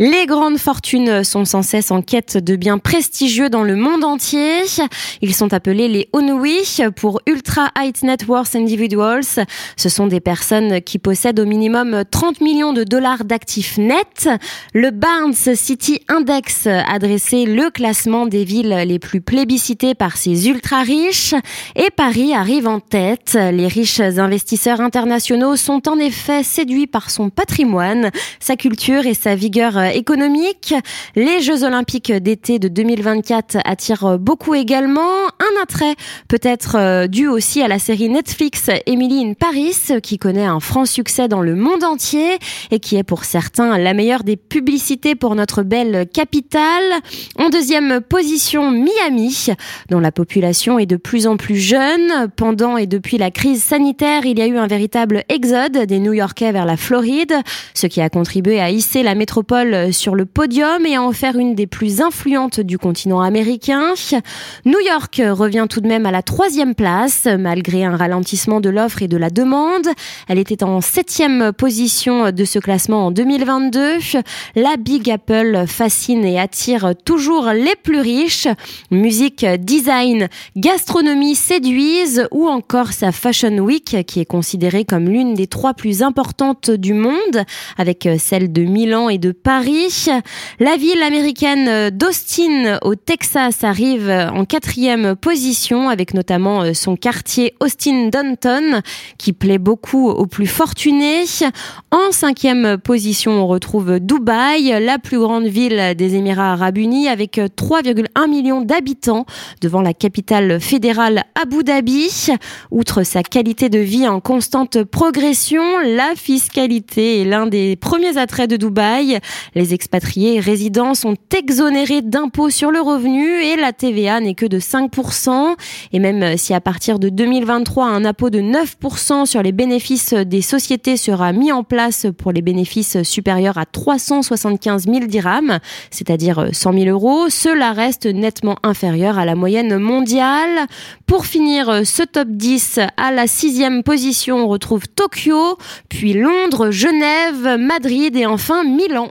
Les grandes fortunes sont sans cesse en quête de biens prestigieux dans le monde entier. Ils sont appelés les Onui pour Ultra High Net Worth Individuals. Ce sont des personnes qui possèdent au minimum 30 millions de dollars d'actifs nets. Le Barnes City Index a dressé le classement des villes les plus plébiscitées par ces ultra riches et Paris arrive en tête. Les riches investisseurs internationaux sont en effet séduits par son patrimoine, sa culture et sa vigueur économique. Les Jeux Olympiques d'été de 2024 attirent beaucoup également. Un attrait peut-être euh, dû aussi à la série Netflix Emily in Paris qui connaît un franc succès dans le monde entier et qui est pour certains la meilleure des publicités pour notre belle capitale. En deuxième position, Miami, dont la population est de plus en plus jeune. Pendant et depuis la crise sanitaire, il y a eu un véritable exode des New-Yorkais vers la Floride, ce qui a contribué à hisser la métropole sur le podium et à en faire une des plus influentes du continent américain. New York revient tout de même à la troisième place, malgré un ralentissement de l'offre et de la demande. Elle était en septième position de ce classement en 2022. La Big Apple fascine et attire toujours les plus riches. Musique, design, gastronomie séduisent ou encore sa Fashion Week qui est considérée comme l'une des trois plus importantes du monde avec celle de Milan et de Paris la ville américaine d'Austin au Texas arrive en quatrième position avec notamment euh, son quartier Austin Downton qui plaît beaucoup aux plus fortunés. En cinquième position, on retrouve Dubaï, la plus grande ville des Émirats arabes unis avec 3,1 millions d'habitants devant la capitale fédérale Abu Dhabi. Outre sa qualité de vie en constante progression, la fiscalité est l'un des premiers attraits de Dubaï. Les expatriés résidents sont exonérés d'impôts sur le revenu et la TVA n'est que de 5%. Et même si à partir de 2023, un impôt de 9% sur les bénéfices des sociétés sera mis en place pour les bénéfices supérieurs à 375 000 dirhams, c'est-à-dire 100 000 euros, cela reste nettement inférieur à la moyenne mondiale. Pour finir ce top 10, à la sixième position, on retrouve Tokyo, puis Londres, Genève, Madrid et enfin Milan.